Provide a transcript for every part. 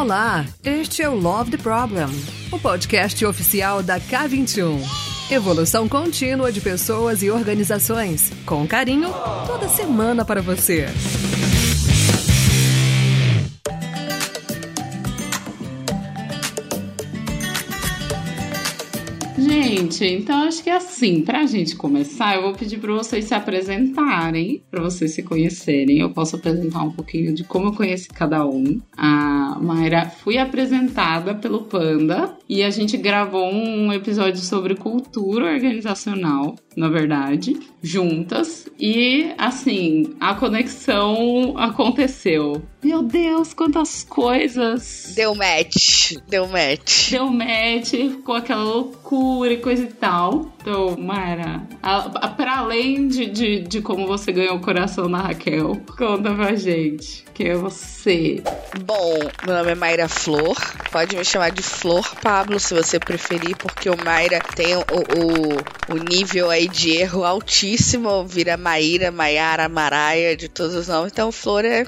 Olá, este é o Love the Problem, o podcast oficial da K21. Evolução contínua de pessoas e organizações, com carinho, toda semana para você. Gente, então acho que é assim, pra gente começar, eu vou pedir pra vocês se apresentarem, pra vocês se conhecerem. Eu posso apresentar um pouquinho de como eu conheci cada um. A Mayra fui apresentada pelo Panda e a gente gravou um episódio sobre cultura organizacional, na verdade, juntas. E assim, a conexão aconteceu. Meu Deus, quantas coisas! Deu match, deu match. Deu match, ficou aquela loucura e coisa e tal. Então, Mara, para além de, de, de, como você ganhou o coração da Raquel, conta pra gente. Quem é você? Bom, meu nome é Mayra Flor. Pode me chamar de Flor Pablo, se você preferir, porque o Mayra tem o, o, o nível aí de erro altíssimo. Vira Maíra, Maiara, Maraia, de todos os nomes. Então, Flor é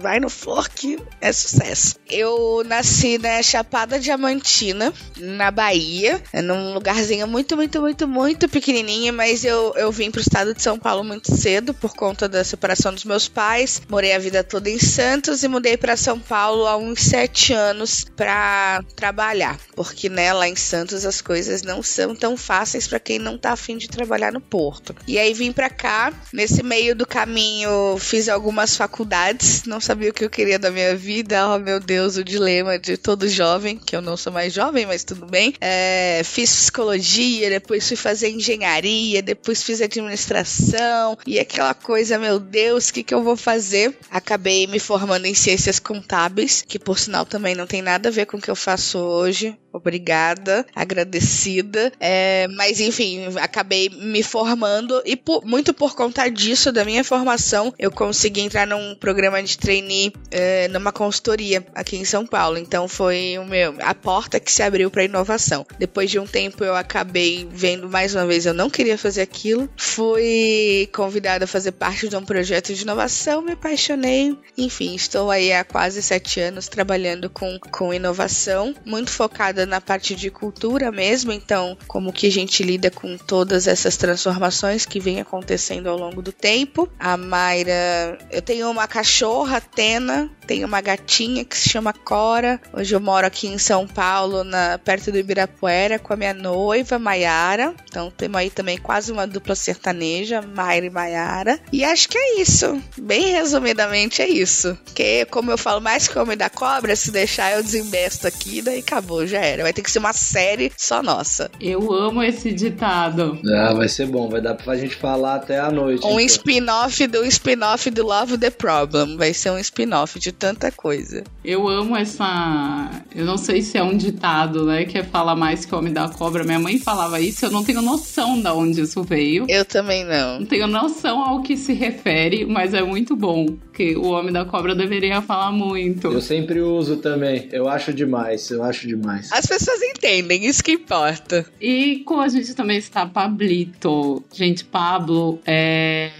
vai no que é sucesso. Eu nasci na Chapada Diamantina, na Bahia, num lugarzinho muito, muito, muito, muito pequenininho, mas eu, eu vim pro estado de São Paulo muito cedo por conta da separação dos meus pais. Morei a vida toda em Santos e mudei para São Paulo há uns sete anos para trabalhar, porque né, lá em Santos as coisas não são tão fáceis para quem não tá afim de trabalhar no porto. E aí vim para cá, nesse meio do caminho fiz algumas faculdades, não sabia o que eu queria da minha vida. Oh, meu Deus, o dilema de todo jovem, que eu não sou mais jovem, mas tudo bem. É, fiz psicologia, depois fui fazer engenharia, depois fiz administração e aquela coisa, meu Deus, o que, que eu vou fazer? Acabei me formando em ciências contábeis, que por sinal também não tem nada a ver com o que eu faço hoje. Obrigada, agradecida. É, mas enfim, acabei me formando e por, muito por conta disso, da minha formação, eu consegui entrar num programa de trainee é, numa consultoria aqui em São Paulo. Então foi o meu, a porta que se abriu para inovação. Depois de um tempo eu acabei vendo mais uma vez, eu não queria fazer aquilo. Fui convidada a fazer parte de um projeto de inovação, me apaixonei. Enfim, estou aí há quase sete anos trabalhando com, com inovação, muito focada na parte de cultura mesmo, então como que a gente lida com todas essas transformações que vem acontecendo ao longo do tempo. A Mayra, eu tenho uma cachorra, Tena, tenho uma gatinha que se chama Cora. Hoje eu moro aqui em São Paulo, na, perto do Ibirapuera, com a minha noiva, Maiara. Então temos aí também quase uma dupla sertaneja, Mayra e Maiara. E acho que é isso. Bem resumidamente é isso. Que como eu falo mais que homem da cobra, se deixar eu desembesto aqui, daí acabou, já era. Vai ter que ser uma série só nossa. Eu amo esse ditado. Ah, vai ser bom, vai dar pra gente falar até a noite. Um então. spin-off do spin-off do Love the Problem. Vai ser um spin-off de tanta coisa. Eu amo essa. Eu não sei se é um ditado, né? Que é falar mais que o homem da cobra. Minha mãe falava isso, eu não tenho noção de onde isso veio. Eu também não. Não tenho noção ao que se refere, mas é muito bom. Que o homem da cobra deveria falar muito. Eu sempre uso também. Eu acho demais, eu acho demais. As pessoas entendem, isso que importa. E com a gente também está Pablito. Gente, Pablo é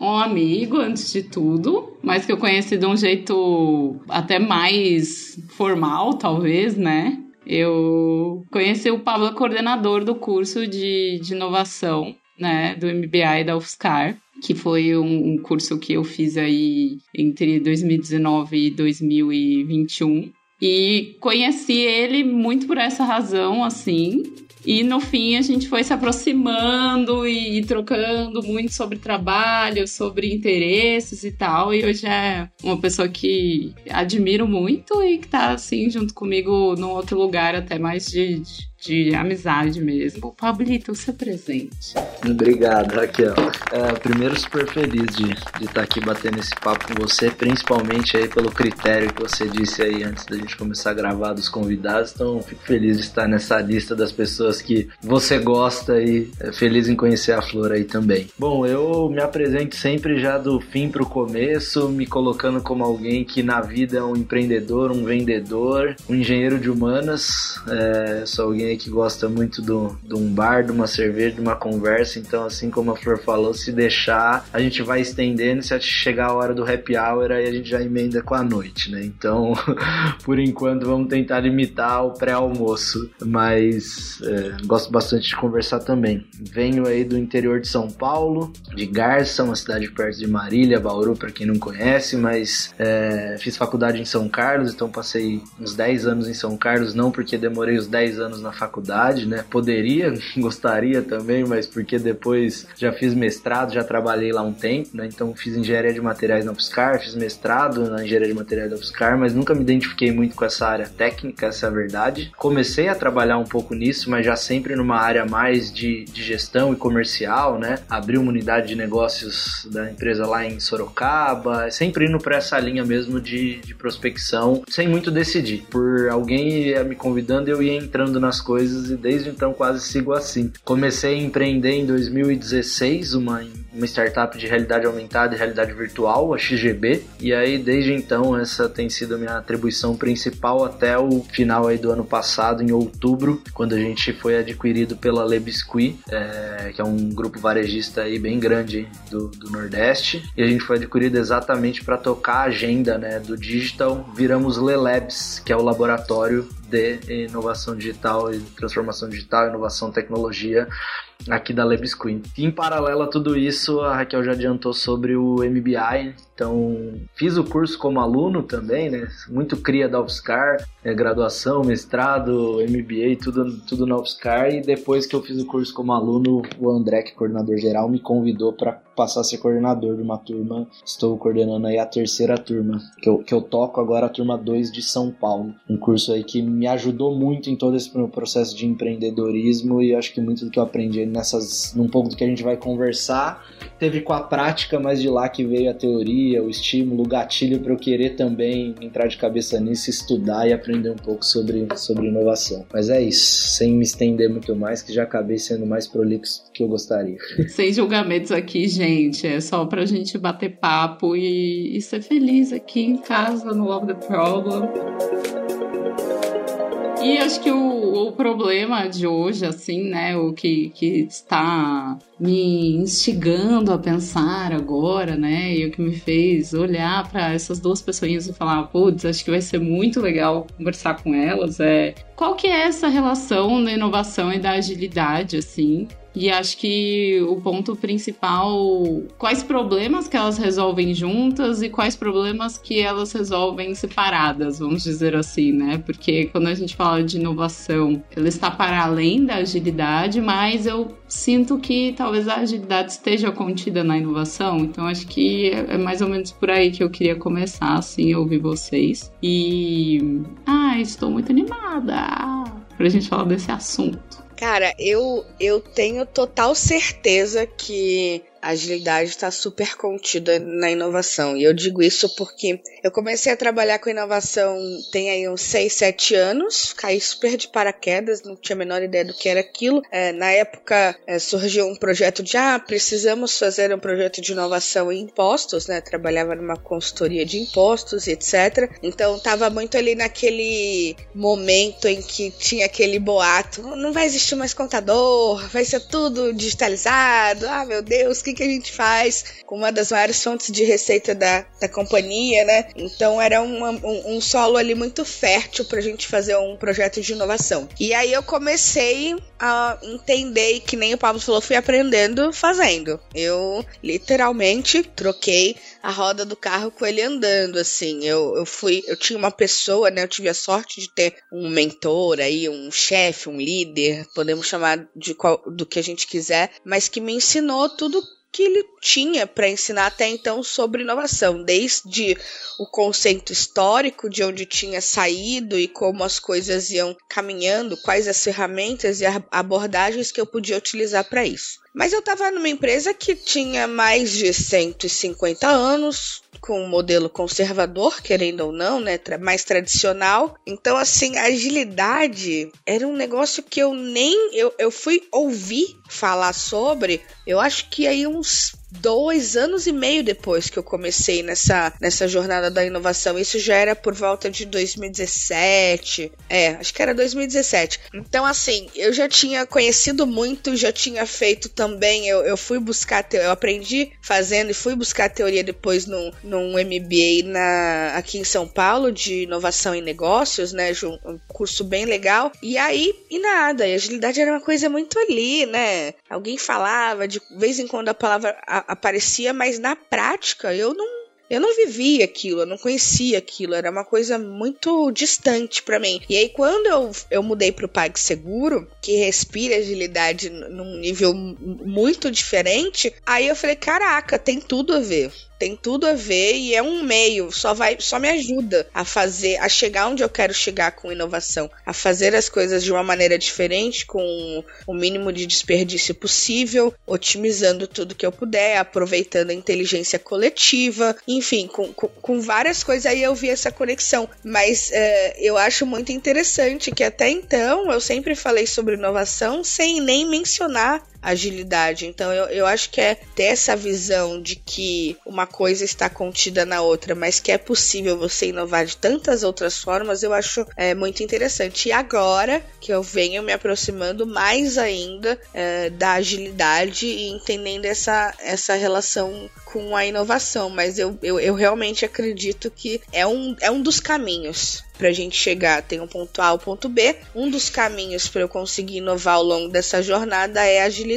um amigo antes de tudo, mas que eu conheci de um jeito até mais formal, talvez, né? Eu conheci o Pablo, coordenador do curso de, de inovação, né, do MBA e da UFSCar, que foi um, um curso que eu fiz aí entre 2019 e 2021. E conheci ele muito por essa razão, assim. E no fim a gente foi se aproximando e, e, trocando muito sobre trabalho, sobre interesses e tal. E hoje é uma pessoa que admiro muito e que tá assim junto comigo num outro lugar até mais de, de de amizade mesmo. Pablito, seu presente. Obrigado, Raquel. É, primeiro, super feliz de estar tá aqui batendo esse papo com você, principalmente aí pelo critério que você disse aí antes da gente começar a gravar dos convidados. Então, fico feliz de estar nessa lista das pessoas que você gosta e é feliz em conhecer a Flor aí também. Bom, eu me apresento sempre já do fim para o começo, me colocando como alguém que na vida é um empreendedor, um vendedor, um engenheiro de humanas. É, sou alguém aí que gosta muito do, de um bar, de uma cerveja, de uma conversa. Então, assim como a Flor falou, se deixar, a gente vai estendendo. Se chegar a hora do happy hour, aí a gente já emenda com a noite, né? Então, por enquanto, vamos tentar limitar o pré-almoço. Mas é, gosto bastante de conversar também. Venho aí do interior de São Paulo, de Garça, uma cidade perto de Marília, Bauru, para quem não conhece, mas é, fiz faculdade em São Carlos, então passei uns 10 anos em São Carlos, não porque demorei os 10 anos na faculdade, né? Poderia, gostaria também, mas porque depois já fiz mestrado, já trabalhei lá um tempo, né? Então fiz engenharia de materiais na UFSCar, fiz mestrado na engenharia de materiais da UFSCar, mas nunca me identifiquei muito com essa área técnica, essa é a verdade. Comecei a trabalhar um pouco nisso, mas já sempre numa área mais de, de gestão e comercial, né? Abri uma unidade de negócios da empresa lá em Sorocaba, sempre indo para essa linha mesmo de, de prospecção, sem muito decidir. Por alguém me convidando, eu ia entrando nas coisas e desde então quase sigo assim. Comecei a empreender em 2016, uma uma startup de realidade aumentada e realidade virtual, a XGB, e aí desde então essa tem sido a minha atribuição principal até o final aí do ano passado, em outubro, quando a gente foi adquirido pela Le Biscuit, é, que é um grupo varejista aí bem grande do, do Nordeste, e a gente foi adquirido exatamente para tocar a agenda né, do digital. Viramos Le Labs, que é o laboratório de inovação digital e transformação digital, inovação, tecnologia aqui da Lebes Queen. Em paralelo a tudo isso, a Raquel já adiantou sobre o MBI, então fiz o curso como aluno também, né? Muito cria da UFSCar, é, graduação, mestrado, MBA, tudo, tudo na UFSCar, e depois que eu fiz o curso como aluno, o André, que é coordenador geral, me convidou para passar a ser coordenador de uma turma. Estou coordenando aí a terceira turma, que eu, que eu toco agora a turma 2 de São Paulo. Um curso aí que me ajudou muito em todo esse meu processo de empreendedorismo e acho que muito do que eu aprendi nessas, num pouco do que a gente vai conversar, teve com a prática, mas de lá que veio a teoria, o estímulo, o gatilho para eu querer também entrar de cabeça nisso, estudar e aprender um pouco sobre, sobre inovação. Mas é isso, sem me estender muito mais, que já acabei sendo mais prolixo do que eu gostaria. Sem julgamentos aqui, gente, é só pra gente bater papo e, e ser feliz aqui em casa no Love the Problem. E acho que o, o, problema de hoje, assim, né, o que, que está me instigando a pensar agora, né, e o que me fez olhar para essas duas pessoinhas e falar, putz, acho que vai ser muito legal conversar com elas, é qual que é essa relação da inovação e da agilidade, assim, e acho que o ponto principal, quais problemas que elas resolvem juntas e quais problemas que elas resolvem separadas, vamos dizer assim, né? Porque quando a gente fala de inovação, ela está para além da agilidade, mas eu sinto que talvez a agilidade esteja contida na inovação. Então acho que é mais ou menos por aí que eu queria começar, assim, ouvir vocês. E. Ah, estou muito animada pra gente falar desse assunto. Cara, eu, eu tenho total certeza que a agilidade está super contida na inovação. E eu digo isso porque eu comecei a trabalhar com inovação tem aí uns 6, 7 anos, caí super de paraquedas, não tinha a menor ideia do que era aquilo. É, na época é, surgiu um projeto de, ah, precisamos fazer um projeto de inovação em impostos, né? Trabalhava numa consultoria de impostos etc. Então tava muito ali naquele momento em que tinha aquele boato, não vai existir mais contador, vai ser tudo digitalizado, ah, meu Deus, que, que a gente faz com uma das maiores fontes de receita da, da companhia, né? Então era uma, um, um solo ali muito fértil pra gente fazer um projeto de inovação. E aí eu comecei a entender, que nem o Pablo falou, fui aprendendo fazendo. Eu literalmente troquei a roda do carro com ele andando, assim. Eu, eu fui, eu tinha uma pessoa, né? Eu tive a sorte de ter um mentor aí, um chefe, um líder, podemos chamar de qual, do que a gente quiser, mas que me ensinou tudo que ele tinha para ensinar até então sobre inovação, desde o conceito histórico de onde tinha saído e como as coisas iam caminhando, quais as ferramentas e abordagens que eu podia utilizar para isso. Mas eu estava numa empresa que tinha mais de 150 anos, com um modelo conservador, querendo ou não, né, mais tradicional. Então, assim, a agilidade era um negócio que eu nem eu, eu fui ouvir falar sobre, eu acho que aí uns dois anos e meio depois que eu comecei nessa, nessa jornada da inovação. Isso já era por volta de 2017. É, acho que era 2017. Então, assim, eu já tinha conhecido muito, já tinha feito também. Eu, eu fui buscar, eu aprendi fazendo e fui buscar teoria depois num, num MBA na, aqui em São Paulo de inovação em negócios, né? Um curso bem legal. E aí, e nada. E agilidade era uma coisa muito ali, né? Alguém falava, de vez em quando a palavra aparecia, mas na prática eu não eu não vivia aquilo, eu não conhecia aquilo, era uma coisa muito distante para mim. E aí, quando eu, eu mudei pro PagSeguro, que respira agilidade num nível muito diferente, aí eu falei: caraca, tem tudo a ver tem tudo a ver e é um meio, só vai, só me ajuda a fazer, a chegar onde eu quero chegar com inovação, a fazer as coisas de uma maneira diferente, com o mínimo de desperdício possível, otimizando tudo que eu puder, aproveitando a inteligência coletiva, enfim, com, com, com várias coisas aí eu vi essa conexão. Mas é, eu acho muito interessante que até então eu sempre falei sobre inovação sem nem mencionar agilidade. Então eu, eu acho que é ter essa visão de que uma coisa está contida na outra, mas que é possível você inovar de tantas outras formas, eu acho é, muito interessante. E agora que eu venho me aproximando mais ainda é, da agilidade e entendendo essa, essa relação com a inovação, mas eu, eu, eu realmente acredito que é um, é um dos caminhos para a gente chegar. Tem um ponto A ao ponto B. Um dos caminhos para eu conseguir inovar ao longo dessa jornada é a agilidade.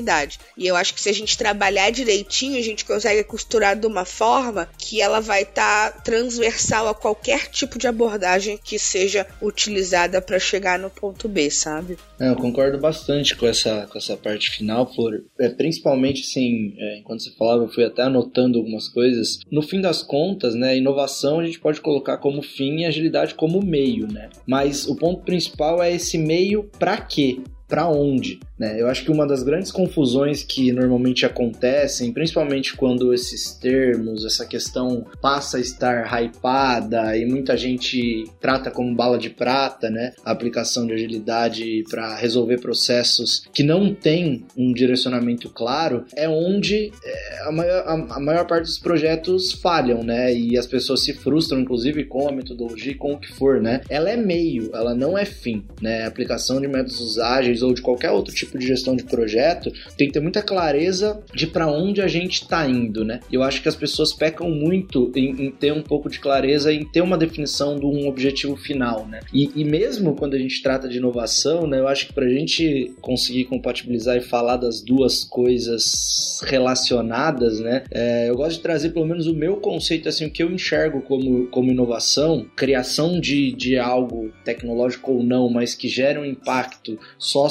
E eu acho que se a gente trabalhar direitinho, a gente consegue costurar de uma forma que ela vai estar tá transversal a qualquer tipo de abordagem que seja utilizada para chegar no ponto B, sabe? É, eu concordo bastante com essa, com essa parte final, Flor. É, principalmente, assim, é, enquanto você falava, eu fui até anotando algumas coisas. No fim das contas, né, inovação a gente pode colocar como fim e agilidade como meio, né? Mas o ponto principal é esse meio para quê? Para onde? Né? Eu acho que uma das grandes confusões que normalmente acontecem, principalmente quando esses termos, essa questão passa a estar hypada e muita gente trata como bala de prata, né? A aplicação de agilidade para resolver processos que não tem um direcionamento claro, é onde é, a, maior, a, maior parte dos projetos falham, né? E as pessoas se frustram, inclusive, com a metodologia, com o que for, né? Ela é meio, ela não é fim, né? A aplicação de métodos ágeis ou de qualquer outro tipo de gestão de projeto, tem que ter muita clareza de para onde a gente está indo, né? Eu acho que as pessoas pecam muito em, em, ter um pouco de clareza, em ter uma definição de um objetivo final, né? E, e mesmo quando a gente trata de inovação, né? Eu acho que para a gente conseguir compatibilizar e falar das duas coisas relacionadas, né? É, eu gosto de trazer pelo menos o meu conceito, assim, o que eu enxergo como, como inovação, criação de, de algo tecnológico ou não, mas que gera um impacto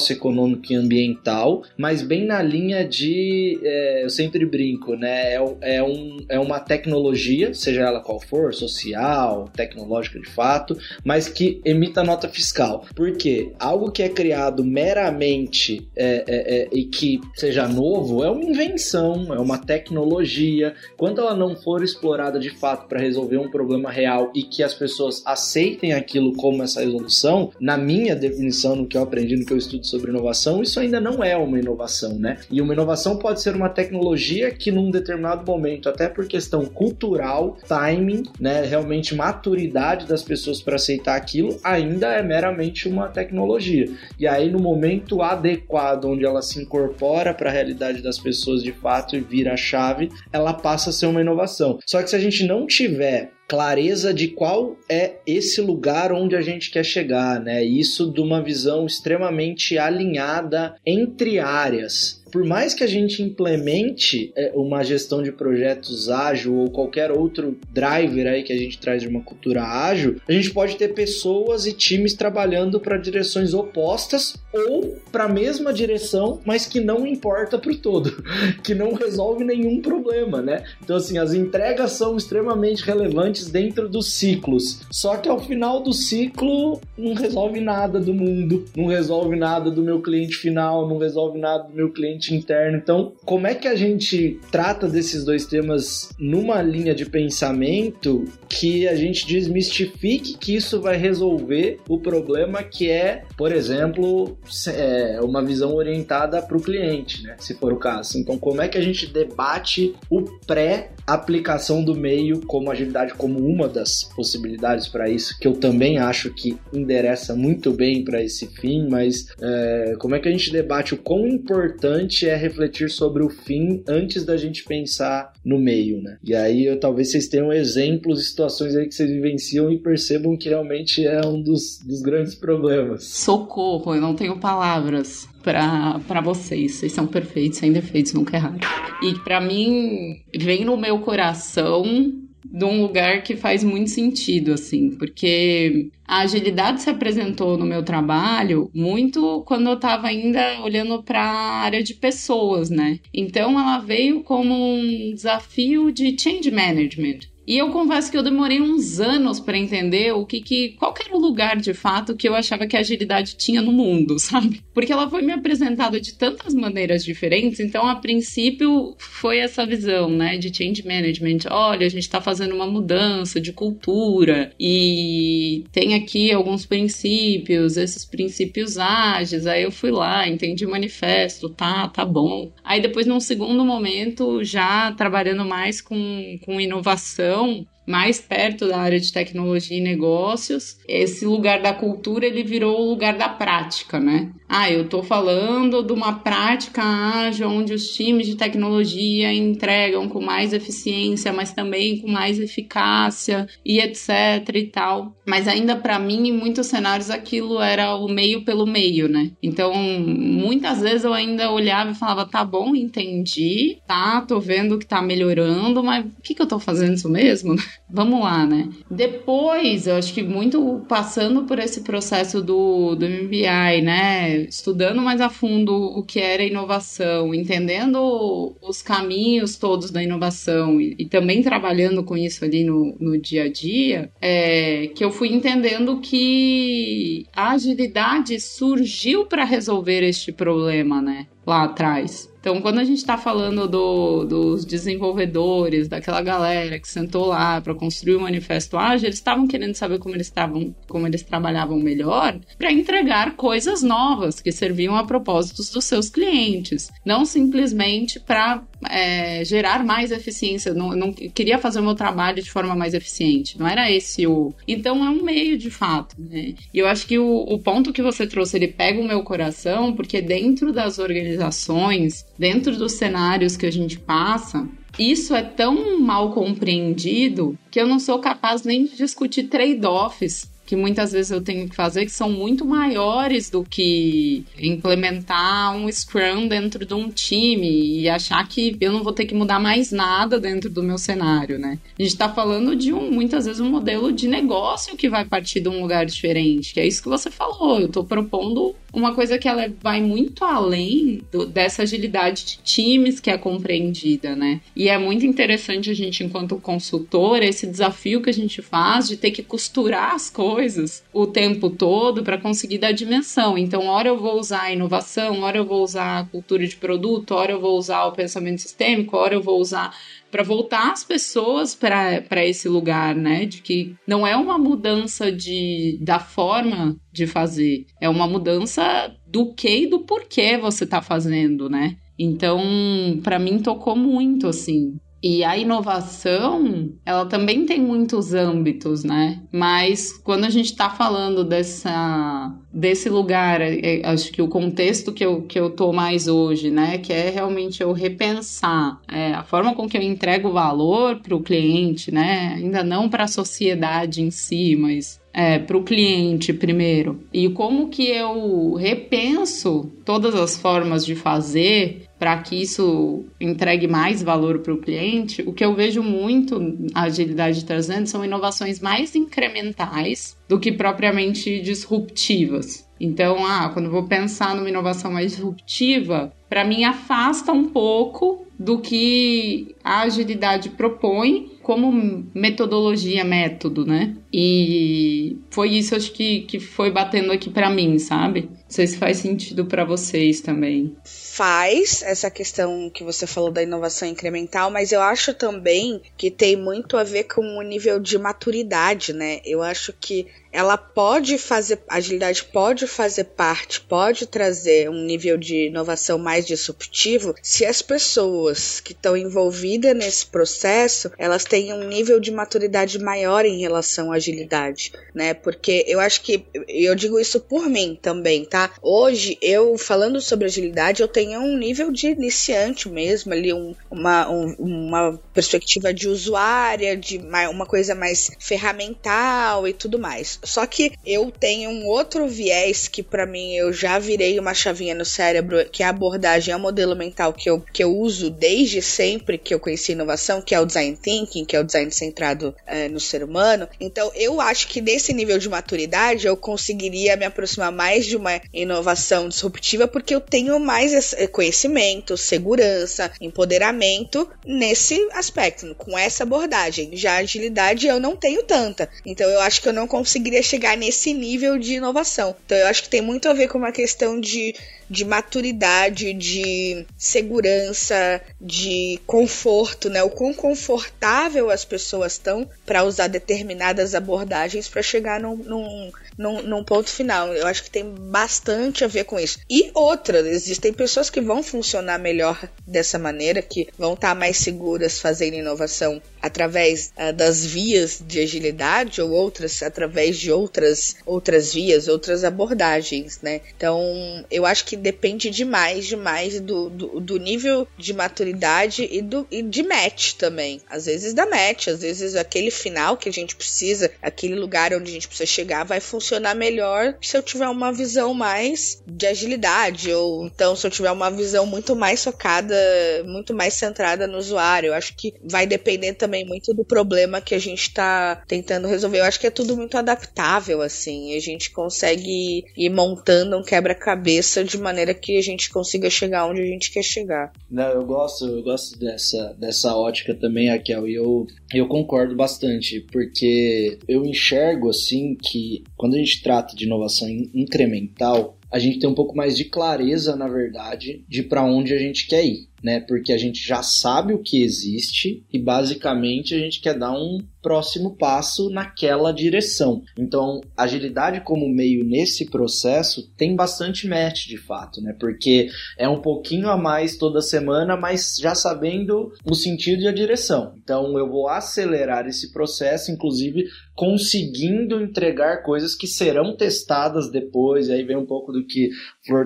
socioeconômico e ambiental, mas bem na linha de, é, eu sempre brinco, né? É, é, um, é uma tecnologia, seja ela qual for, social, tecnológica de fato, mas que emita nota fiscal. Porque algo que é criado meramente é, é, é, e que seja novo é uma invenção, é uma tecnologia. Quando ela não for explorada de fato para resolver um problema real e que as pessoas aceitem aquilo como essa resolução, na minha definição, no que eu aprendi, no que eu estudo sobre inovação, isso ainda não é uma inovação, né? E uma inovação pode ser uma tecnologia que num determinado momento, até por questão cultural, timing, né, realmente maturidade das pessoas para aceitar aquilo, ainda é meramente uma tecnologia. E aí no momento adequado onde ela se incorpora para a realidade das pessoas de fato e vira a chave, ela passa a ser uma inovação. Só que se a gente não tiver clareza de qual é esse lugar onde a gente quer chegar, né? Isso de uma visão extremamente alinhada entre áreas por mais que a gente implemente é, uma gestão de projetos ágil ou qualquer outro driver aí que a gente traz de uma cultura ágil, a gente pode ter pessoas e times trabalhando para direções opostas ou para a mesma direção, mas que não importa para o todo, que não resolve nenhum problema, né? Então assim, as entregas são extremamente relevantes dentro dos ciclos. Só que ao final do ciclo não resolve nada do mundo, não resolve nada do meu cliente final, não resolve nada do meu cliente cliente interno. Então, como é que a gente trata desses dois temas numa linha de pensamento que a gente desmistifique que isso vai resolver o problema que é, por exemplo, é, uma visão orientada para o cliente, né? Se for o caso. Então, como é que a gente debate o pré-aplicação do meio como agilidade como uma das possibilidades para isso, que eu também acho que endereça muito bem para esse fim, mas é, como é que a gente debate o quão importante é refletir sobre o fim antes da gente pensar no meio, né? E aí eu, talvez vocês tenham exemplos, situações aí que vocês vivenciam e percebam que realmente é um dos, dos grandes problemas. Socorro, eu não tenho palavras para vocês. Vocês são perfeitos, sem defeitos, nunca erraram. E para mim, vem no meu coração de um lugar que faz muito sentido, assim, porque a agilidade se apresentou no meu trabalho muito quando eu estava ainda olhando para a área de pessoas, né? Então ela veio como um desafio de change management. E eu confesso que eu demorei uns anos para entender o que, que qual era o lugar de fato que eu achava que a agilidade tinha no mundo, sabe? Porque ela foi me apresentada de tantas maneiras diferentes, então a princípio foi essa visão, né, de change management. Olha, a gente está fazendo uma mudança de cultura e tem aqui alguns princípios, esses princípios ágeis. Aí eu fui lá, entendi o manifesto, tá, tá bom. Aí depois num segundo momento, já trabalhando mais com, com inovação então, mais perto da área de tecnologia e negócios, esse lugar da cultura ele virou o lugar da prática, né? Ah, eu estou falando de uma prática ágil onde os times de tecnologia entregam com mais eficiência, mas também com mais eficácia e etc e tal. Mas ainda para mim, em muitos cenários, aquilo era o meio pelo meio, né? Então, muitas vezes eu ainda olhava e falava, tá bom, entendi, tá, tô vendo que tá melhorando, mas o que, que eu tô fazendo isso mesmo? Vamos lá, né? Depois, eu acho que muito passando por esse processo do, do MBI, né? estudando mais a fundo o que era inovação, entendendo os caminhos todos da inovação e, e também trabalhando com isso ali no, no dia a dia, é, que eu fui entendendo que a agilidade surgiu para resolver este problema, né? Lá atrás. Então, quando a gente está falando do, dos desenvolvedores, daquela galera que sentou lá para construir o manifesto ágil, eles estavam querendo saber como eles estavam, como eles trabalhavam melhor, para entregar coisas novas que serviam a propósitos dos seus clientes, não simplesmente para é, gerar mais eficiência. Não, não queria fazer o meu trabalho de forma mais eficiente. Não era esse o. Então é um meio de fato. Né? E eu acho que o, o ponto que você trouxe ele pega o meu coração, porque dentro das organizações dentro dos cenários que a gente passa, isso é tão mal compreendido que eu não sou capaz nem de discutir trade-offs que muitas vezes eu tenho que fazer que são muito maiores do que implementar um Scrum dentro de um time e achar que eu não vou ter que mudar mais nada dentro do meu cenário, né? A gente está falando de um, muitas vezes, um modelo de negócio que vai partir de um lugar diferente, que é isso que você falou. Eu estou propondo uma coisa que ela vai muito além do, dessa agilidade de times que é compreendida, né? E é muito interessante a gente, enquanto consultor, esse desafio que a gente faz de ter que costurar as coisas o tempo todo para conseguir dar dimensão. Então, hora eu vou usar a inovação, hora eu vou usar a cultura de produto, hora eu vou usar o pensamento sistêmico, hora eu vou usar para voltar as pessoas para esse lugar, né? De que não é uma mudança de, da forma de fazer, é uma mudança do que e do porquê você está fazendo, né? Então, para mim tocou muito assim. E a inovação, ela também tem muitos âmbitos, né? Mas quando a gente está falando dessa, desse lugar, é, é, acho que o contexto que eu, que eu tô mais hoje, né? Que é realmente eu repensar é, a forma com que eu entrego valor para o cliente, né? Ainda não para a sociedade em si, mas é, para o cliente primeiro. E como que eu repenso todas as formas de fazer para que isso entregue mais valor para o cliente, o que eu vejo muito a agilidade trazendo são inovações mais incrementais do que propriamente disruptivas. Então, ah, quando vou pensar numa inovação mais disruptiva, para mim afasta um pouco do que a agilidade propõe como metodologia, método, né? E foi isso acho que, que foi batendo aqui para mim, sabe? Não sei se faz sentido para vocês também faz essa questão que você falou da inovação incremental, mas eu acho também que tem muito a ver com o nível de maturidade, né? Eu acho que ela pode fazer, a agilidade pode fazer parte, pode trazer um nível de inovação mais disruptivo se as pessoas que estão envolvidas nesse processo, elas têm um nível de maturidade maior em relação à agilidade, né? Porque eu acho que, eu digo isso por mim também, tá? Hoje, eu falando sobre agilidade, eu tenho um nível de iniciante mesmo, ali um, uma, um, uma perspectiva de usuária, de uma coisa mais ferramental e tudo mais. Só que eu tenho um outro viés que para mim eu já virei uma chavinha no cérebro, que é a abordagem, é o modelo mental que eu, que eu uso desde sempre que eu conheci inovação, que é o design thinking, que é o design centrado é, no ser humano. Então eu acho que nesse nível de maturidade eu conseguiria me aproximar mais de uma inovação disruptiva porque eu tenho mais conhecimento, segurança, empoderamento nesse aspecto, com essa abordagem. Já agilidade eu não tenho tanta. Então eu acho que eu não conseguiria chegar nesse nível de inovação. Então eu acho que tem muito a ver com uma questão de de maturidade, de segurança, de conforto, né? O quão confortável as pessoas estão para usar determinadas abordagens para chegar num, num, num, num, ponto final. Eu acho que tem bastante a ver com isso. E outra, existem pessoas que vão funcionar melhor dessa maneira, que vão estar tá mais seguras fazendo inovação através uh, das vias de agilidade ou outras através de outras outras vias, outras abordagens, né? Então, eu acho que depende demais, demais do, do, do, nível de maturidade e, do, e de match também. Às vezes da match, às vezes aquele final que a gente precisa, aquele lugar onde a gente precisa chegar, vai funcionar melhor se eu tiver uma visão mais de agilidade, ou então se eu tiver uma visão muito mais focada, muito mais centrada no usuário. Eu acho que vai depender também muito do problema que a gente está tentando resolver. Eu acho que é tudo muito adaptável, assim. A gente consegue ir montando um quebra-cabeça de maneira maneira que a gente consiga chegar onde a gente quer chegar. Não, eu gosto, eu gosto dessa, dessa ótica também, Raquel, e eu, eu concordo bastante, porque eu enxergo assim que quando a gente trata de inovação incremental, a gente tem um pouco mais de clareza, na verdade, de para onde a gente quer ir né? Porque a gente já sabe o que existe e basicamente a gente quer dar um próximo passo naquela direção. Então, agilidade como meio nesse processo tem bastante match de fato, né? Porque é um pouquinho a mais toda semana, mas já sabendo o sentido e a direção. Então, eu vou acelerar esse processo, inclusive conseguindo entregar coisas que serão testadas depois. E aí vem um pouco do que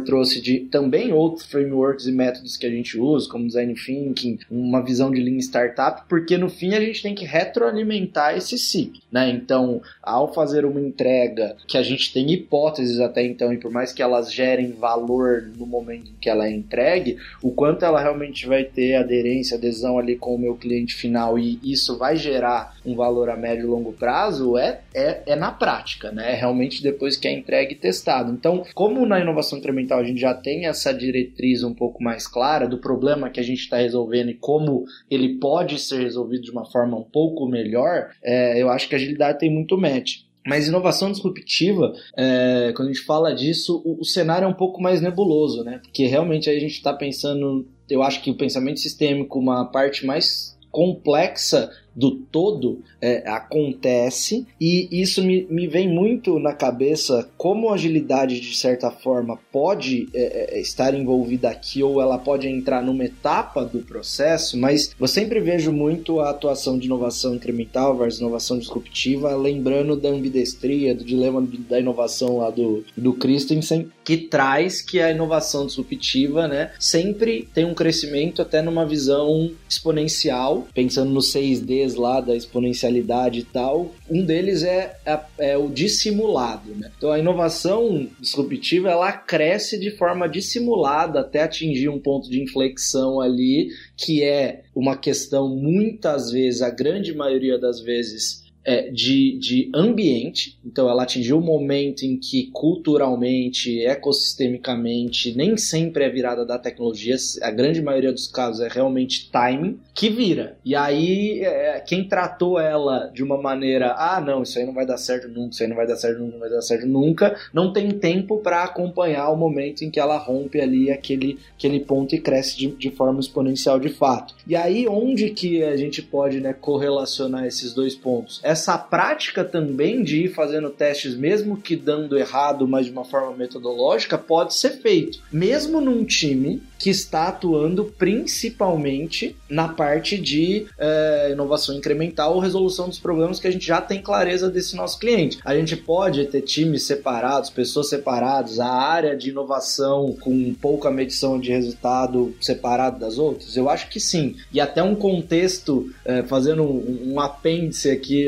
Trouxe de também outros frameworks e métodos que a gente usa, como design thinking, uma visão de lean startup, porque no fim a gente tem que retroalimentar esse ciclo, né? Então, ao fazer uma entrega que a gente tem hipóteses até então, e por mais que elas gerem valor no momento em que ela é entregue, o quanto ela realmente vai ter aderência, adesão ali com o meu cliente final e isso vai gerar um valor a médio e longo prazo é, é, é na prática, né? É realmente depois que é entregue e testado. Então, como na inovação incremental a gente já tem essa diretriz um pouco mais clara do problema que a gente está resolvendo e como ele pode ser resolvido de uma forma um pouco melhor, é, eu acho que a agilidade tem muito match. Mas inovação disruptiva, é, quando a gente fala disso, o, o, cenário é um pouco mais nebuloso, né? Porque realmente aí a gente está pensando, eu acho que o pensamento sistêmico, uma parte mais complexa do todo é, acontece. E isso me, me vem muito na cabeça como a agilidade de certa forma pode é, é, estar envolvida aqui ou ela pode entrar numa etapa do processo, mas eu sempre vejo muito a atuação de inovação incremental versus inovação disruptiva, lembrando da ambidestria, do dilema da inovação lá do, do Christensen, que traz que a inovação disruptiva né, sempre tem um crescimento até numa visão exponencial, pensando no 6D lá da exponencialidade e tal, um deles é, é, é o dissimulado. Né? Então a inovação disruptiva ela cresce de forma dissimulada até atingir um ponto de inflexão ali, que é uma questão muitas vezes, a grande maioria das vezes, é, de, de ambiente, então ela atingiu o um momento em que culturalmente, ecossistemicamente, nem sempre é virada da tecnologia, a grande maioria dos casos é realmente timing, que vira. E aí, é, quem tratou ela de uma maneira, ah, não, isso aí não vai dar certo nunca, isso aí não vai dar certo nunca, não vai dar certo nunca, não tem tempo para acompanhar o momento em que ela rompe ali aquele, aquele ponto e cresce de, de forma exponencial de fato. E aí, onde que a gente pode né, correlacionar esses dois pontos? Essa prática também de ir fazendo testes, mesmo que dando errado, mas de uma forma metodológica, pode ser feito. Mesmo num time que está atuando principalmente na parte de é, inovação incremental ou resolução dos problemas que a gente já tem clareza desse nosso cliente. A gente pode ter times separados, pessoas separadas, a área de inovação com pouca medição de resultado separado das outras? Eu acho que sim. E até um contexto, é, fazendo um, um, apêndice aqui,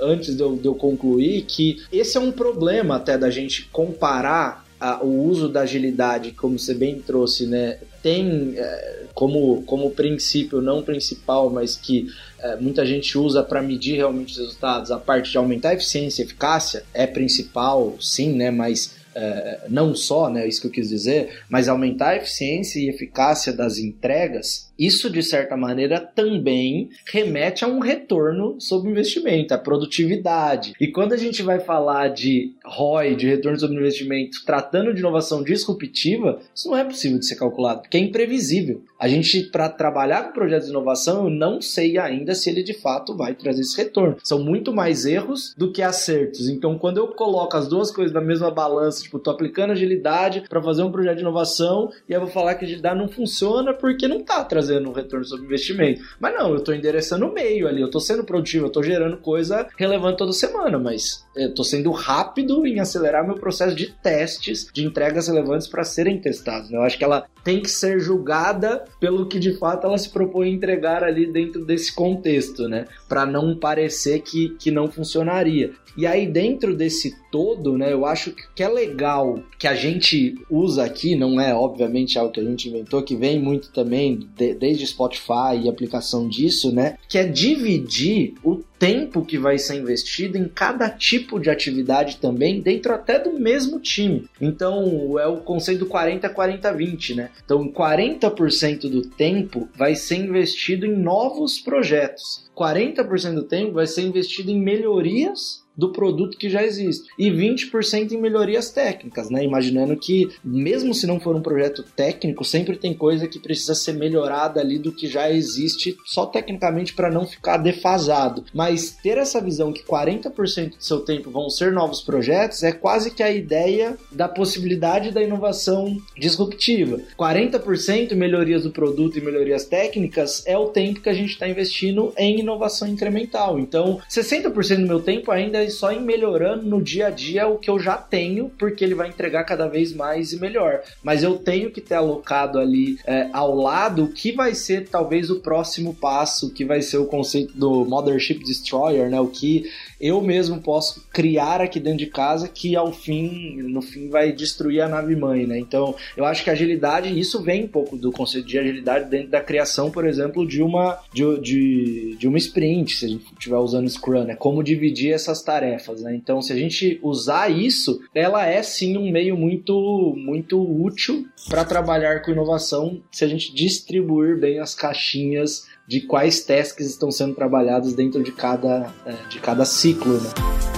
antes de eu, de eu concluir, que esse é um problema até da gente comparar a, o uso da agilidade, como você bem trouxe, né, tem é, como, como princípio, não principal, mas que é, muita gente usa para medir realmente os resultados, a parte de aumentar a eficiência e eficácia é principal, sim, né, mas é, não só, né, isso que eu quis dizer, mas aumentar a eficiência e eficácia das entregas isso, de certa maneira, também remete a um retorno sobre investimento, a produtividade. E quando a gente vai falar de ROI, de retorno sobre investimento, tratando de inovação disruptiva, isso não é possível de ser calculado, porque é imprevisível. A gente, para trabalhar com projetos de inovação, eu não sei ainda se ele de fato vai trazer esse retorno. São muito mais erros do que acertos. Então, quando eu coloco as duas coisas na mesma balança, tipo, tô aplicando agilidade para fazer um projeto de inovação e eu vou falar que agilidade não funciona porque não tá trazendo trazendo um retorno sobre investimento. Mas não, eu estou endereçando o meio ali, eu estou sendo produtivo, eu estou gerando coisa relevante toda semana, mas eu estou sendo rápido em acelerar meu processo de testes de entregas relevantes para serem testados. Né? Eu acho que ela tem que ser julgada pelo que de fato ela se propõe a entregar ali dentro desse contexto, né? Para não parecer que, que não funcionaria. E aí, dentro desse todo, né, eu acho que é legal que a gente usa aqui, não é obviamente algo que a gente inventou, que vem muito também de, desde Spotify e aplicação disso, né, que é dividir o tempo que vai ser investido em cada tipo de atividade também, dentro até do mesmo time. Então, é o conceito do 40-40-20, né? Então, 40% do tempo vai ser investido em novos projetos. 40% do tempo vai ser investido em melhorias do produto que já existe e 20% em melhorias técnicas, né? Imaginando que mesmo se não for um projeto técnico, sempre tem coisa que precisa ser melhorada ali do que já existe, só tecnicamente para não ficar defasado. Mas ter essa visão que 40% do seu tempo vão ser novos projetos é quase que a ideia da possibilidade da inovação disruptiva. 40% melhorias do produto e melhorias técnicas é o tempo que a gente está investindo em inovação incremental. Então, 60% do meu tempo ainda só em melhorando no dia a dia o que eu já tenho, porque ele vai entregar cada vez mais e melhor. Mas eu tenho que ter alocado ali é, ao lado o que vai ser talvez o próximo passo, que vai ser o conceito do Mothership Destroyer, né? O que eu mesmo posso criar aqui dentro de casa que ao fim, no fim, vai destruir a nave mãe, né? Então, eu acho que agilidade, isso vem um pouco do conceito de agilidade dentro da criação, por exemplo, de uma de, de, de uma sprint, se a gente estiver usando Scrum, né? Como dividir essas tarefas, né? Então, se a gente usar isso, ela é sim um meio muito muito útil para trabalhar com inovação se a gente distribuir bem as caixinhas de quais tasks estão sendo trabalhados dentro de cada, é, de cada ciclo. Né?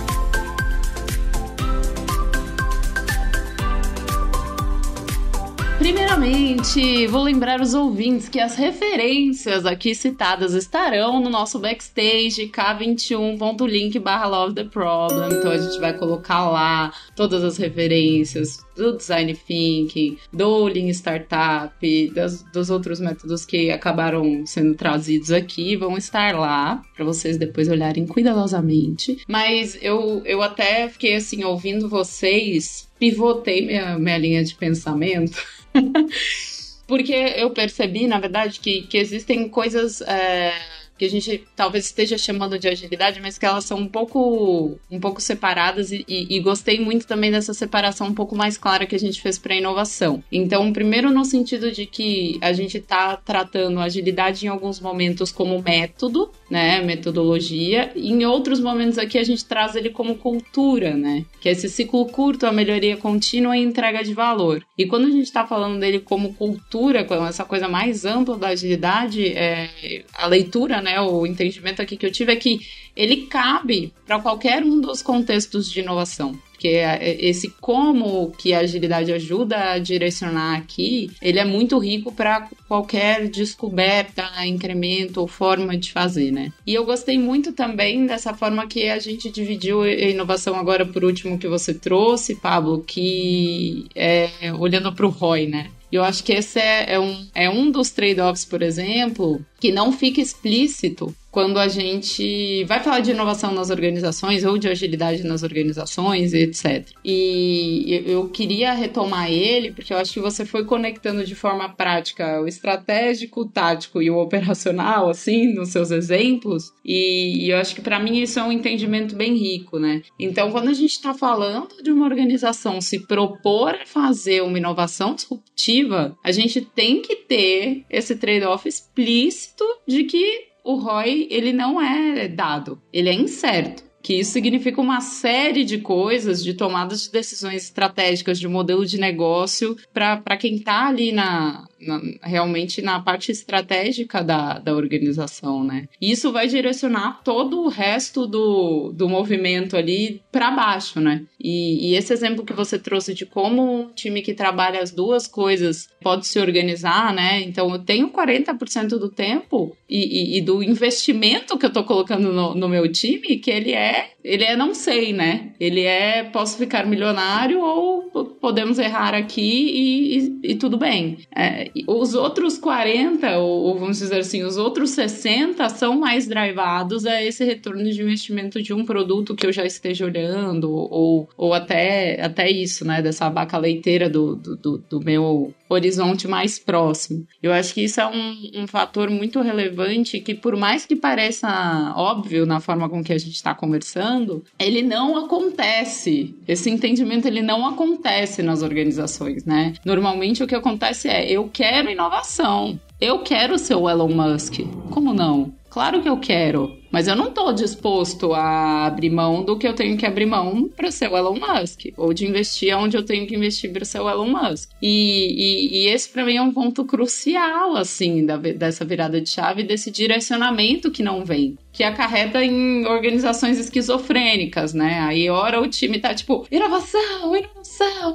Vou lembrar os ouvintes que as referências aqui citadas estarão no nosso backstage k21.link barra love the problem. Então a gente vai colocar lá todas as referências do design thinking, do Lean Startup, das, dos outros métodos que acabaram sendo trazidos aqui, vão estar lá para vocês depois olharem cuidadosamente. Mas eu, eu até fiquei assim, ouvindo vocês, pivotei minha, minha linha de pensamento. Porque eu percebi, na verdade, que, que existem coisas. É que a gente talvez esteja chamando de agilidade, mas que elas são um pouco, um pouco separadas e, e, e gostei muito também dessa separação um pouco mais clara que a gente fez para inovação. Então, primeiro no sentido de que a gente está tratando a agilidade em alguns momentos como método, né, metodologia, e em outros momentos aqui a gente traz ele como cultura, né, que é esse ciclo curto, a melhoria contínua e entrega de valor. E quando a gente está falando dele como cultura, com essa coisa mais ampla da agilidade, é, a leitura, né, o entendimento aqui que eu tive é que ele cabe para qualquer um dos contextos de inovação. Porque é, esse como que a agilidade ajuda a direcionar aqui, ele é muito rico para qualquer descoberta, incremento ou forma de fazer, né? E eu gostei muito também dessa forma que a gente dividiu a inovação agora por último que você trouxe, Pablo, que é olhando para o ROI, né? Eu acho que esse é, é, um, é um dos trade-offs, por exemplo, que não fica explícito quando a gente vai falar de inovação nas organizações ou de agilidade nas organizações, etc. E eu queria retomar ele, porque eu acho que você foi conectando de forma prática o estratégico, o tático e o operacional, assim, nos seus exemplos. E, eu acho que para mim isso é um entendimento bem rico, né? Então, quando a gente está falando de uma organização se propor a fazer uma inovação disruptiva, a gente tem que ter esse trade-off explícito de que o ROI ele não é dado, ele é incerto. Que isso significa uma série de coisas, de tomadas de decisões estratégicas, de modelo de negócio, para quem está ali na, na, realmente na parte estratégica da, da organização, né? Isso vai direcionar todo o resto do, do movimento ali para baixo, né? E, e, esse exemplo que você trouxe de como um time que trabalha as duas coisas pode se organizar, né? Então eu tenho 40% do tempo e, e, e, do investimento que eu tô colocando no, no meu time, que ele é, ele é não sei, né? Ele é posso ficar milionário ou podemos errar aqui e, tudo bem. É, os outros 40, ou, vamos dizer assim, os outros 60 são mais drivados a esse retorno de investimento de um produto que eu já esteja olhando, ou, ou até, até isso, né? Dessa vaca leiteira do, do, do meu horizonte mais próximo. Eu acho que isso é um, um fator muito relevante que, por mais que pareça óbvio na forma com que a gente está conversando, ele não acontece. Esse entendimento ele não acontece nas organizações, né? Normalmente o que acontece é eu quero inovação. Eu quero ser o Elon Musk. Como não? Claro que eu quero. Mas eu não estou disposto a abrir mão do que eu tenho que abrir mão para ser o Elon Musk, ou de investir onde eu tenho que investir para ser o Elon Musk. E, e, e esse para mim é um ponto crucial, assim, da, dessa virada de chave, desse direcionamento que não vem que acarreta em organizações esquizofrênicas, né? Aí, ora o time tá tipo, inovação, inovação,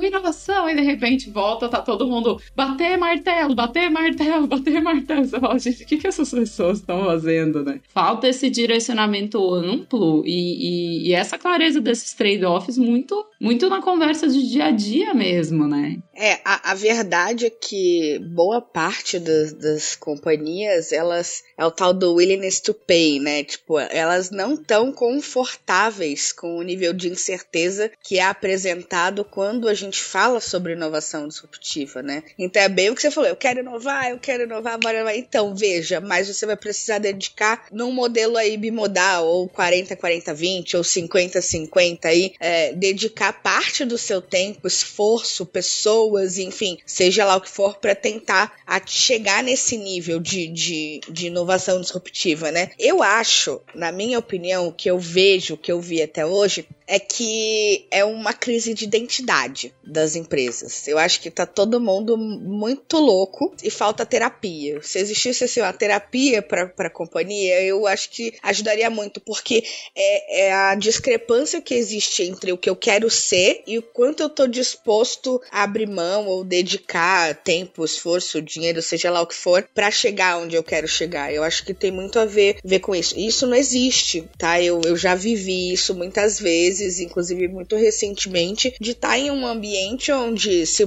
inovação, e de repente volta, tá todo mundo bater martelo, bater martelo, bater martelo. Você fala, gente, o que, que essas pessoas estão fazendo, né? Falta esse direcionamento amplo e, e, e essa clareza desses trade-offs muito, muito na conversa de dia a dia mesmo, né? É, a, a verdade é que boa parte das, das companhias, elas é o tal do willingness to pay, né? Tipo, elas não estão confortáveis com o nível de incerteza que é apresentado quando a gente fala sobre inovação disruptiva, né? Então é bem o que você falou, eu quero inovar, eu quero inovar, bora inovar. Então, veja, mas você vai precisar dedicar num modelo aí bimodal, ou 40-40-20, ou 50-50 aí, é, dedicar parte do seu tempo, esforço, pessoas, enfim, seja lá o que for, para tentar chegar nesse nível de, de, de inovação disruptiva, né? Eu acho, na minha opinião, o que eu vejo, o que eu vi até hoje, é que é uma crise de identidade das empresas. Eu acho que tá todo mundo muito louco e falta terapia. Se existisse assim, uma terapia para a companhia, eu acho que ajudaria muito, porque é, é, a discrepância que existe entre o que eu quero ser e o quanto eu tô disposto a abrir mão ou dedicar tempo, esforço, dinheiro, seja lá o que for, para chegar onde eu quero chegar. Eu acho que tem muito a ver, ver com isso. Isso não existe, tá? Eu, eu já vivi isso muitas vezes inclusive muito recentemente, de estar tá em um ambiente onde se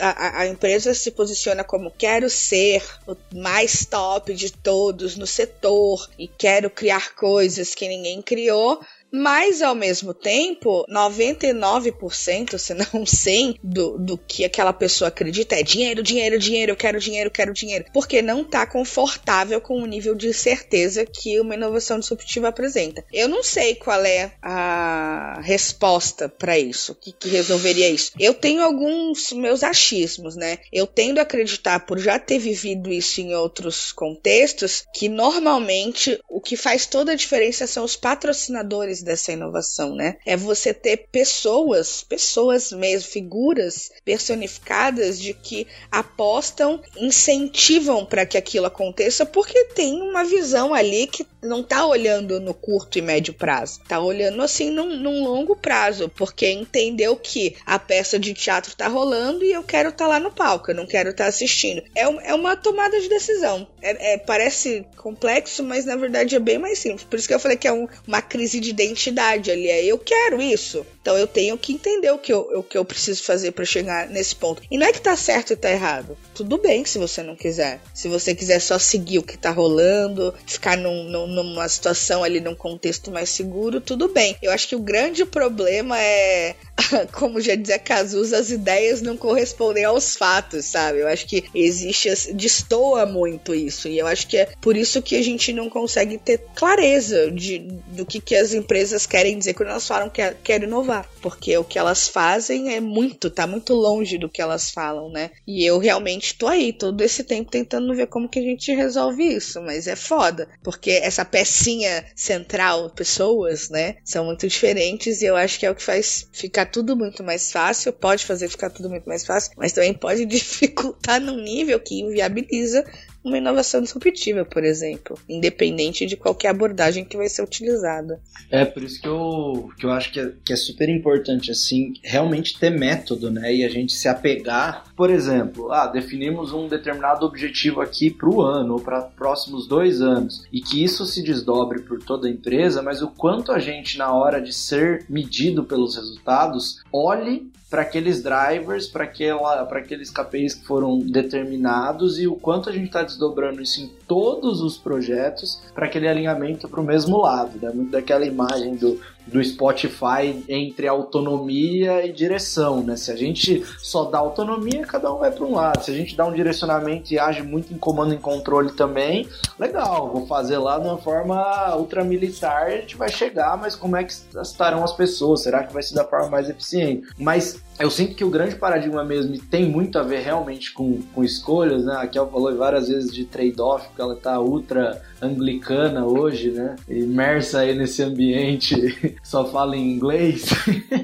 a, a empresa se posiciona como quero ser o mais top de todos no setor e quero criar coisas que ninguém criou Mas, ao mesmo tempo, 99%, se não 100%, do, do que aquela pessoa acredita é dinheiro, dinheiro, dinheiro, eu quero dinheiro, quero dinheiro. Porque não tá confortável com o nível de certeza que uma inovação disruptiva apresenta. Eu não sei qual é a resposta para isso, o que, que resolveria isso. Eu tenho alguns meus achismos, né? Eu tendo a acreditar, por já ter vivido isso em outros contextos, que normalmente o que faz toda a diferença são os patrocinadores dessa inovação, né? É você ter pessoas, pessoas mesmo, figuras personificadas de que apostam, incentivam para que aquilo aconteça, porque tem uma visão ali que não tá olhando no curto e médio prazo, tá olhando assim num, num longo prazo, porque entendeu que a peça de teatro tá rolando e eu quero estar tá lá no palco, eu não quero estar tá assistindo. É, é uma tomada de decisão. É, é, parece complexo, mas na verdade é bem mais simples. Por isso que eu falei que é um, uma crise de identidade ali. É eu quero isso. Então eu tenho que entender o que eu, o que eu preciso fazer para chegar nesse ponto. E não é que tá certo e tá errado. Tudo bem se você não quiser. Se você quiser só seguir o que tá rolando, ficar num, num, numa situação ali, num contexto mais seguro, tudo bem. Eu acho que o grande problema é como já dizia Cazuza, as ideias não correspondem aos fatos, sabe? Eu acho que existe, destoa muito isso. E eu acho que é por isso que a gente não consegue ter clareza de, do que, que as empresas querem dizer quando elas falam que querem inovar. Porque o que elas fazem é muito, tá muito longe do que elas falam, né? E eu realmente tô aí todo esse tempo tentando ver como que a gente resolve isso. Mas é foda. Porque essa pecinha central, pessoas, né? São muito diferentes e eu acho que é o que faz ficar tudo muito mais fácil, pode fazer ficar tudo muito mais fácil, mas também pode dificultar num nível que inviabiliza uma inovação disruptiva, por exemplo, independente de qualquer abordagem que vai ser utilizada. É, por isso que eu, que eu acho que é, que é super importante, assim, realmente ter método, né? E a gente se apegar, por exemplo, ah, definimos um determinado objetivo aqui para o ano ou para próximos dois anos, e que isso se desdobre por toda a empresa, mas o quanto a gente, na hora de ser medido pelos resultados, olhe para aqueles drivers, para aqueles KPIs que foram determinados e o quanto a gente está desdobrando isso em todos os projetos para aquele alinhamento para o mesmo lado. Né? Muito daquela imagem do, do Spotify entre autonomia e direção, né? Se a gente só dá autonomia, cada um vai para um lado. Se a gente dá um direcionamento e age muito em comando e controle também, legal, vou fazer lá de uma forma ultramilitar, a gente vai chegar, mas como é que estarão as pessoas? Será que vai ser da forma mais eficiente? Mas eu sinto que o grande paradigma mesmo tem muito a ver realmente com, com escolhas, né? A Kel falou várias vezes de trade-off, porque ela tá ultra anglicana hoje, né? Imersa aí nesse ambiente, só fala em inglês.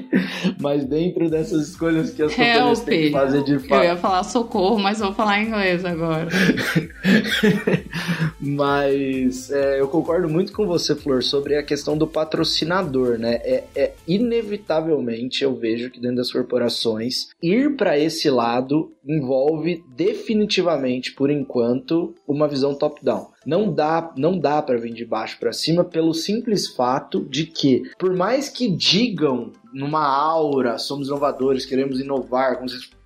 mas dentro dessas escolhas que as companhias têm que fazer de fato. Eu ia falar socorro, mas vou falar inglês agora. mas é, eu concordo muito com você, Flor, sobre a questão do patrocinador, né? É, é inevitavelmente eu vejo que dentro das corporações ir para esse lado envolve definitivamente, por enquanto, uma visão top-down. Não dá, não dá para vir de baixo para cima pelo simples fato de que, por mais que digam numa aura, somos inovadores, queremos inovar,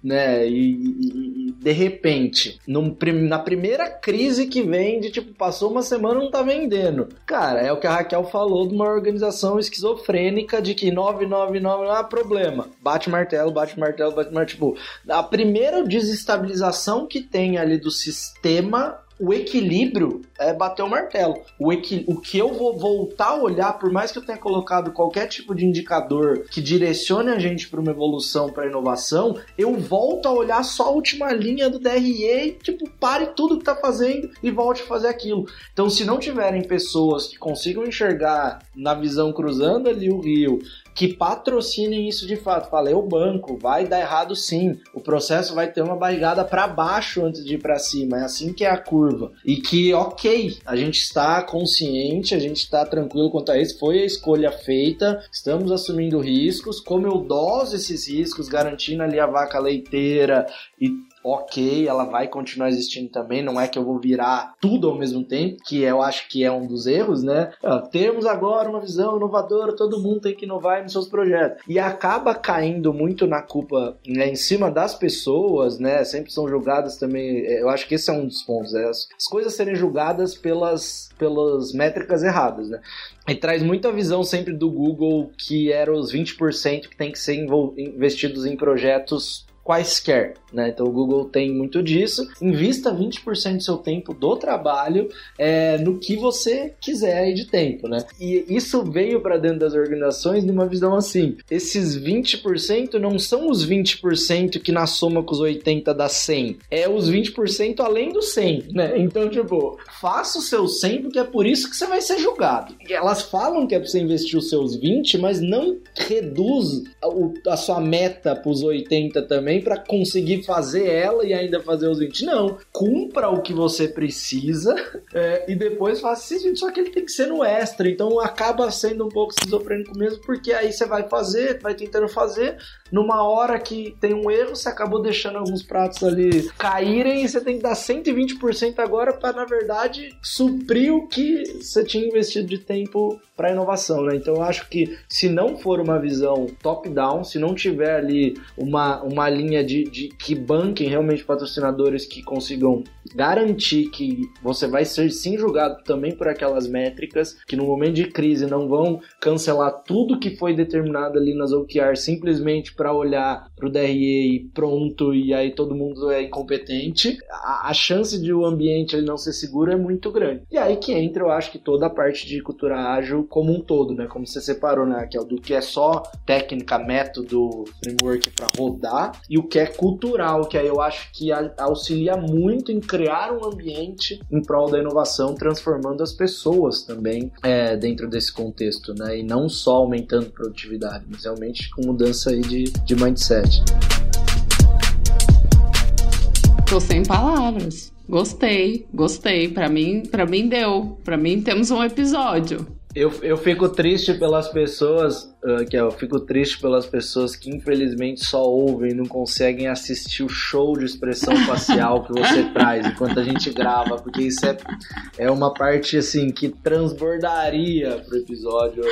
né? E, e, e de repente, num, na primeira crise que vem, de tipo, passou uma semana não tá vendendo. Cara, é o que a Raquel falou de uma organização esquizofrênica de que 999 não há problema. Bate martelo, bate martelo, bate martelo. Tipo, a primeira desestabilização que tem ali do sistema o equilíbrio é bater o martelo. O, equi... o que eu vou voltar a olhar, por mais que eu tenha colocado qualquer tipo de indicador que direcione a gente para uma evolução, para inovação, eu volto a olhar só a última linha do DRE e, tipo, pare tudo que tá fazendo e volte a fazer aquilo. Então, se não tiverem pessoas que consigam enxergar na visão cruzando ali o rio, que patrocinem isso de fato. Falei, o banco vai dar errado sim. O processo vai ter uma barrigada para baixo antes de ir para cima. É assim que é a curva. E que, ok, a gente está consciente, a gente está tranquilo quanto a isso. Foi a escolha feita, estamos assumindo riscos. Como eu doso esses riscos, garantindo ali a vaca leiteira e ok, ela vai continuar existindo também, não é que eu vou virar tudo ao mesmo tempo, que eu acho que é um dos erros, né? temos agora uma visão inovadora, todo mundo tem que inovar nos seus projetos. E acaba caindo muito na culpa né, em cima das pessoas, né? Sempre são julgadas também. Eu acho que esse é um dos pontos, né? as, as coisas serem julgadas pelas, pelas métricas erradas, né? E traz muita visão sempre do Google que era os 20% que tem que ser investidos em projetos quaisquer, né? Então o Google tem muito disso. Invista 20% do seu tempo do trabalho é, no que você quiser de tempo, né? E isso veio para dentro das organizações numa visão assim: esses 20% não são os 20% que na soma com os 80 dá 100, é os 20% além do 100, né? Então, tipo, faça o seu 100 porque é por isso que você vai ser julgado. Elas falam que é para você investir os seus 20, mas não reduz a, a sua meta para os 80 também para conseguir fazer ela e ainda fazer os 20. Não. Cumpra o que você precisa é, e depois faça esse Só que ele tem que ser no extra. Então acaba sendo um pouco esquizofrênico mesmo, porque aí você vai fazer, vai tentando fazer. Numa hora que tem um erro, você acabou deixando alguns pratos ali caírem e você tem que dar 120% agora para, na verdade, suprir o que você tinha investido de tempo para inovação, né? Então eu acho que se não for uma visão top-down, se não tiver ali uma, uma linha de, de que banquem realmente patrocinadores que consigam garantir que você vai ser sim julgado também por aquelas métricas, que no momento de crise não vão cancelar tudo que foi determinado ali nas OKR simplesmente para olhar para o DRE e pronto, e aí todo mundo é incompetente, a, a chance de o ambiente ele não ser seguro é muito grande. E aí que entra, eu acho que toda a parte de cultura ágil como um todo, né? Como você separou, né, Raquel? Do que é só técnica, método, framework para rodar e o que é cultural, que aí eu acho que auxilia muito em criar um ambiente em prol da inovação, transformando as pessoas também é, dentro desse contexto, né? E não só aumentando produtividade, mas realmente com mudança aí de, de mindset. Tô sem palavras. Gostei, gostei. Para mim, para mim deu. Para mim temos um episódio. Eu, eu fico triste pelas pessoas que eu fico triste pelas pessoas que infelizmente só ouvem e não conseguem assistir o show de expressão facial que você traz enquanto a gente grava, porque isso é, é uma parte assim que transbordaria pro episódio.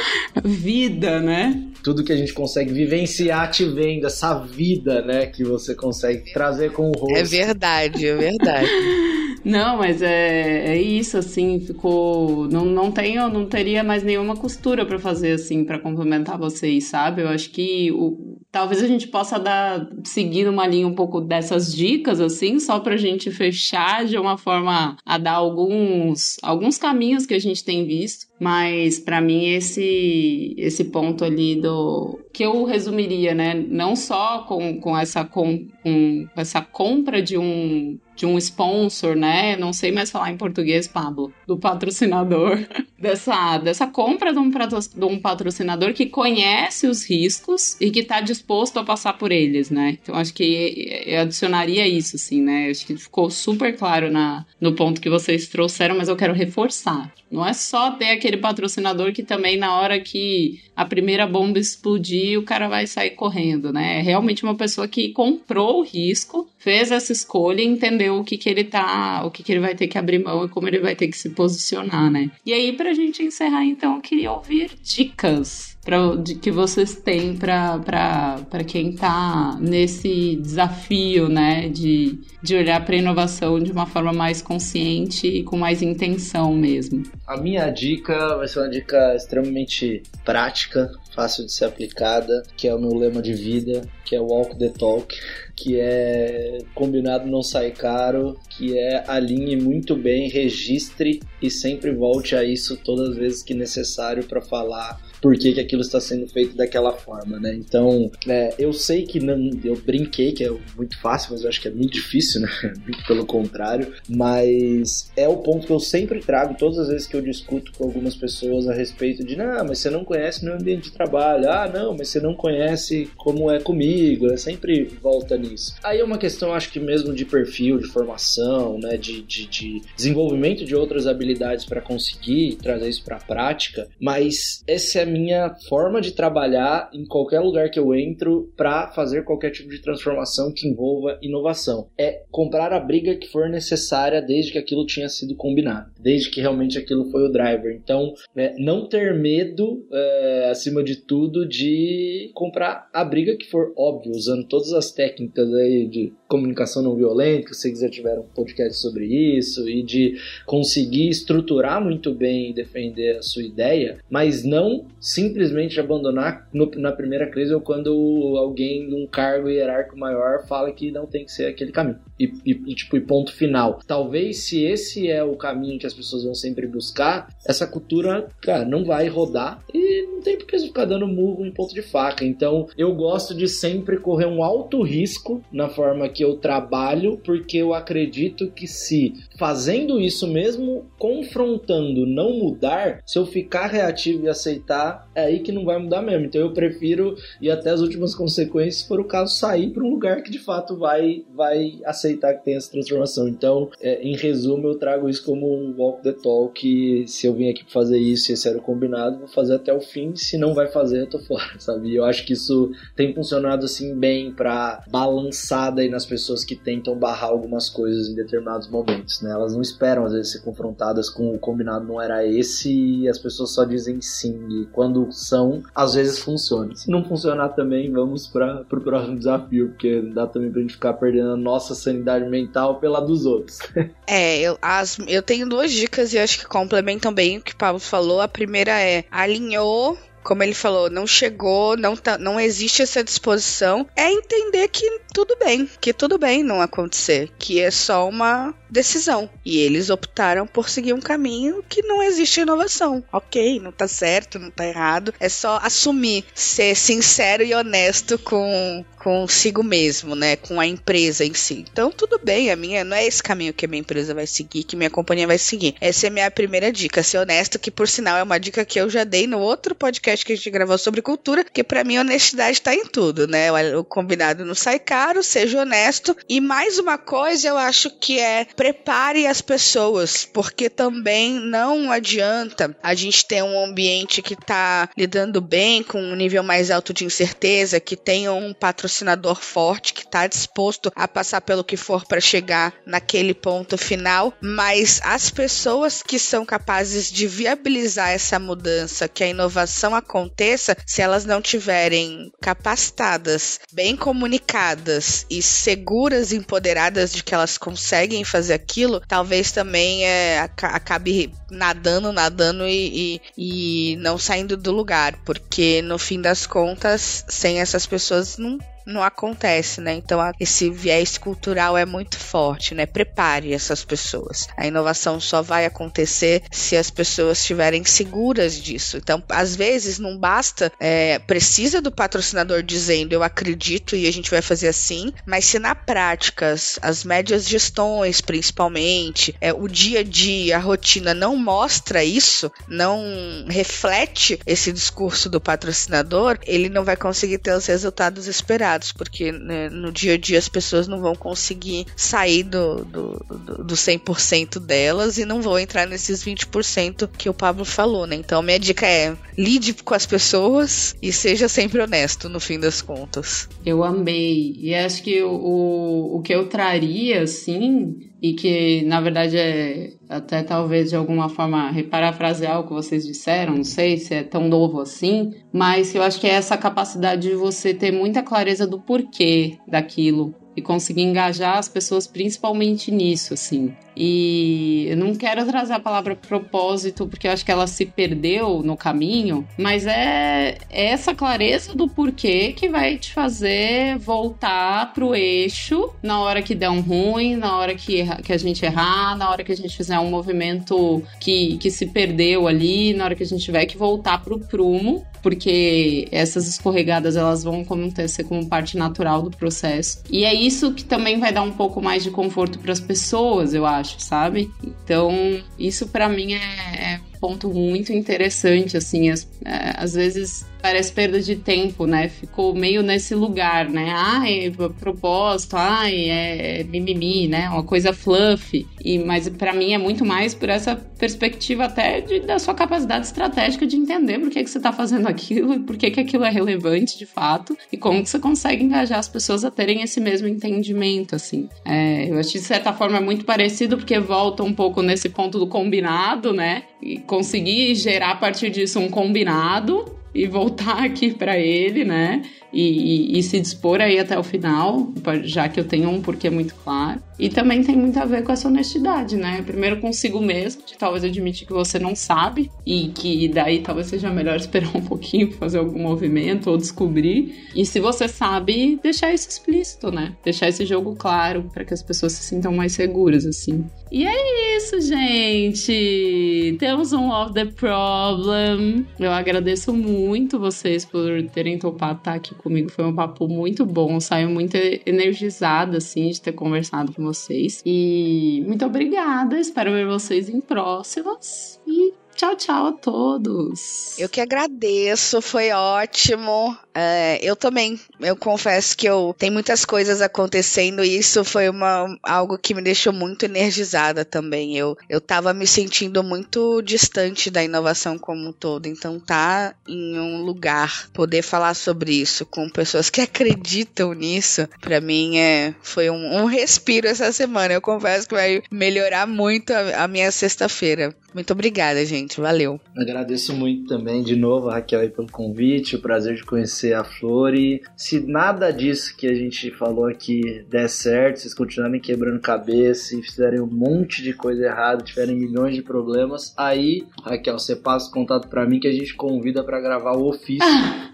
Vida, né? Tudo que a gente consegue vivenciar te vendo, essa vida, né, que você consegue trazer com o rosto. É verdade, é verdade. Não, mas é, é isso, assim, ficou. Não, não tenho, não teria mais nenhuma costura para fazer, assim, para complementar vocês, sabe? Eu acho que o, talvez a gente possa dar, seguir uma linha um pouco dessas dicas, assim, só pra gente fechar de uma forma a dar alguns, alguns caminhos que a gente tem visto. Mas para mim esse esse ponto ali do que eu resumiria, né, não só com, com essa com, com essa compra de um de um sponsor, né? Não sei mais falar em português, Pablo, do patrocinador, dessa, dessa compra de um, de um patrocinador que conhece os riscos e que está disposto a passar por eles, né? Então acho que eu adicionaria isso, assim, né? Acho que ficou super claro na, no ponto que vocês trouxeram, mas eu quero reforçar. Não é só ter aquele patrocinador que também na hora que a primeira bomba explodir, o cara vai sair correndo, né? É realmente uma pessoa que comprou o risco, fez essa escolha e entendeu o que, que ele tá, o que, que ele vai ter que abrir mão e como ele vai ter que se posicionar, né? E aí, pra gente encerrar, então, eu queria ouvir dicas pra, de, que vocês têm para quem está nesse desafio, né, de, de olhar para inovação de uma forma mais consciente e com mais intenção mesmo? A minha dica vai ser uma dica extremamente prática, fácil de ser aplicada, que é o meu lema de vida, que é Walk the Talk, que é combinado não sai caro, que é alinhe muito bem, registre e sempre volte a isso todas as vezes que necessário para falar por que, que aquilo está sendo feito daquela forma, né? Então, é, eu sei que não, eu brinquei que é muito fácil, mas eu acho que é muito difícil, né? Muito pelo contrário, mas é o ponto que eu sempre trago todas as vezes que eu discuto com algumas pessoas a respeito de, não, mas você não conhece meu ambiente de trabalho, ah, não, mas você não conhece como é comigo, eu sempre volta nisso. Aí é uma questão, acho que mesmo de perfil, de formação, né? De, de, de desenvolvimento de outras habilidades para conseguir trazer isso para a prática, mas essa é minha forma de trabalhar em qualquer lugar que eu entro para fazer qualquer tipo de transformação que envolva inovação. É comprar a briga que for necessária desde que aquilo tinha sido combinado, desde que realmente aquilo foi o driver. Então, é, não ter medo, é, acima de tudo, de comprar a briga que for óbvio, usando todas as técnicas aí de comunicação não violenta, que vocês já tiveram um podcast sobre isso, e de conseguir estruturar muito bem e defender a sua ideia, mas não simplesmente abandonar no, na primeira crise ou quando alguém num cargo hierárquico maior fala que não tem que ser aquele caminho. E, e, tipo, e ponto final. Talvez se esse é o caminho que as pessoas vão sempre buscar, essa cultura, cara, não vai rodar e não tem por que ficar dando murro em ponto de faca. Então, eu gosto de sempre correr um alto risco na forma que eu trabalho, porque eu acredito que se fazendo isso mesmo, confrontando, não mudar, se eu ficar reativo e aceitar, é aí que não vai mudar mesmo. Então, eu prefiro ir até as últimas consequências, se for o caso, sair para um lugar que de fato vai, vai aceitar que tem essa transformação. Então, é, em resumo, eu trago isso como um walk the talk. Se eu vim aqui pra fazer isso e esse era o combinado, vou fazer até o fim. Se não vai fazer, eu tô fora, sabe? Eu acho que isso tem funcionado assim bem para balançada aí nas pessoas que tentam barrar algumas coisas em determinados momentos, né? Elas não esperam às vezes ser confrontadas com o combinado não era esse e as pessoas só dizem sim. E quando são, às vezes funciona. Se não funcionar também, vamos para pro próximo desafio, porque dá também pra gente ficar perdendo a nossa sanidade mental pela dos outros. é, eu, as, eu tenho duas dicas e acho que complementam bem o que o Pablo falou. A primeira é alinhou como ele falou, não chegou, não, tá, não existe essa disposição, é entender que tudo bem, que tudo bem não acontecer, que é só uma decisão. E eles optaram por seguir um caminho que não existe inovação. Ok, não tá certo, não tá errado. É só assumir, ser sincero e honesto com consigo mesmo, né, com a empresa em si. Então tudo bem, a minha não é esse caminho que a minha empresa vai seguir, que minha companhia vai seguir. Essa é a minha primeira dica, ser honesto, que por sinal é uma dica que eu já dei no outro podcast que a gente gravou sobre cultura, que para mim honestidade tá em tudo, né? O combinado não sai caro, seja honesto. E mais uma coisa, eu acho que é prepare as pessoas, porque também não adianta a gente ter um ambiente que tá lidando bem com um nível mais alto de incerteza, que tenha um patrocinador forte que tá disposto a passar pelo que for para chegar naquele ponto final, mas as pessoas que são capazes de viabilizar essa mudança, que a inovação aconteça, se elas não tiverem capacitadas, bem comunicadas e seguras, empoderadas de que elas conseguem fazer aquilo, talvez também é, acabe nadando, nadando e, e, e não saindo do lugar, porque no fim das contas, sem essas pessoas não não acontece, né? Então esse viés cultural é muito forte, né? Prepare essas pessoas. A inovação só vai acontecer se as pessoas estiverem seguras disso. Então, às vezes não basta, é, precisa do patrocinador dizendo eu acredito e a gente vai fazer assim, mas se na prática as médias gestões, principalmente, é, o dia a dia, a rotina não mostra isso, não reflete esse discurso do patrocinador, ele não vai conseguir ter os resultados esperados porque né, no dia a dia as pessoas não vão conseguir sair do, do, do, do 100% delas e não vão entrar nesses 20% que o Pablo falou, né? Então, minha dica é lide com as pessoas e seja sempre honesto no fim das contas. Eu amei. E acho que o, o, o que eu traria, assim, e que na verdade é até talvez de alguma forma reparafrasear o que vocês disseram, não sei se é tão novo assim, mas eu acho que é essa capacidade de você ter muita clareza do porquê daquilo e conseguir engajar as pessoas principalmente nisso, assim. E eu não quero trazer a palavra propósito, porque eu acho que ela se perdeu no caminho, mas é, é essa clareza do porquê que vai te fazer voltar pro eixo na hora que der um ruim, na hora que, que a gente errar, na hora que a gente fizer um movimento que, que se perdeu ali, na hora que a gente tiver que voltar pro prumo, porque essas escorregadas elas vão acontecer como parte natural do processo. E é isso que também vai dar um pouco mais de conforto para as pessoas, eu acho, sabe? Então, isso para mim é, é ponto muito interessante, assim, as, é, às vezes parece perda de tempo, né? Ficou meio nesse lugar, né? Ai, propósito, ai, é mimimi, né? Uma coisa fluffy. E, mas para mim é muito mais por essa perspectiva até de, da sua capacidade estratégica de entender por que, que você tá fazendo aquilo e por que, que aquilo é relevante de fato e como que você consegue engajar as pessoas a terem esse mesmo entendimento, assim. É, eu acho que de certa forma é muito parecido porque volta um pouco nesse ponto do combinado, né? E conseguir gerar a partir disso um combinado e voltar aqui para ele, né? E, e, e, se dispor aí até o final, já que eu tenho um porquê muito claro. E também tem muito a ver com essa honestidade, né? Primeiro consigo mesmo, de talvez admitir que você não sabe e que daí talvez seja melhor esperar um pouquinho, fazer algum movimento ou descobrir. E se você sabe, deixar isso explícito, né? Deixar esse jogo claro para que as pessoas se sintam mais seguras, assim. E é isso, gente! Temos um Love the Problem. Eu agradeço muito vocês por terem topado estar aqui comigo. Foi um papo muito bom. Saiu muito energizada, assim, de ter conversado com vocês. E muito obrigada. Espero ver vocês em próximas. E Tchau, tchau a todos. Eu que agradeço, foi ótimo. É, eu também, eu confesso que eu tem muitas coisas acontecendo e isso foi uma, algo que me deixou muito energizada também. Eu, eu tava me sentindo muito distante da inovação como um todo. Então tá em um lugar, poder falar sobre isso com pessoas que acreditam nisso, para mim é, foi um, um, respiro essa semana. Eu confesso que vai melhorar muito a, a minha sexta-feira. Muito obrigada, gente. Valeu. Agradeço muito também de novo, Raquel, pelo convite, o prazer de conhecer a Flor. E se nada disso que a gente falou aqui der certo, vocês continuarem quebrando cabeça e fizerem um monte de coisa errada, tiverem milhões de problemas, aí, Raquel, você passa o contato para mim que a gente convida para gravar o ofício.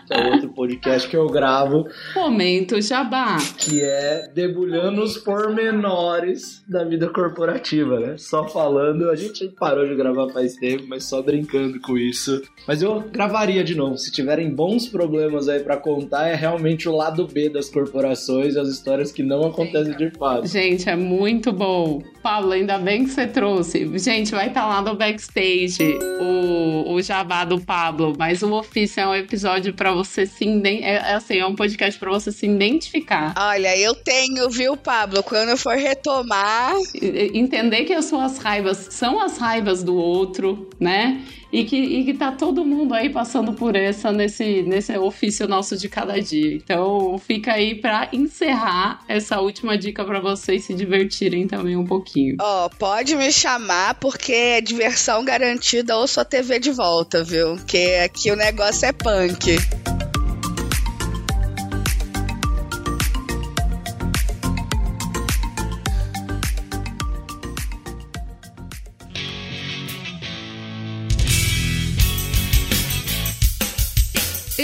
que é outro podcast que eu gravo. Momento Jabá. Que é debulhando os pormenores da vida corporativa, né? Só falando, a gente parou de gravar faz tempo, mas só brincando com isso. Mas eu gravaria de novo. Se tiverem bons problemas aí para contar, é realmente o lado B das corporações, as histórias que não acontecem de fato. Gente, é muito bom. Pablo, ainda bem que você trouxe. Gente, vai estar tá lá no backstage o, o jabá do Pablo, mas o ofício é um episódio para você se é, é, assim, é um podcast para você se identificar. Olha, eu tenho, viu, Pablo? Quando eu for retomar, entender que as suas raivas são as raivas do outro, né? E que, e que tá todo mundo aí passando por essa nesse, nesse ofício nosso de cada dia. Então fica aí para encerrar essa última dica para vocês se divertirem também um pouquinho. Ó, oh, pode me chamar porque é diversão garantida ou sua TV de volta, viu? Porque aqui o negócio é punk.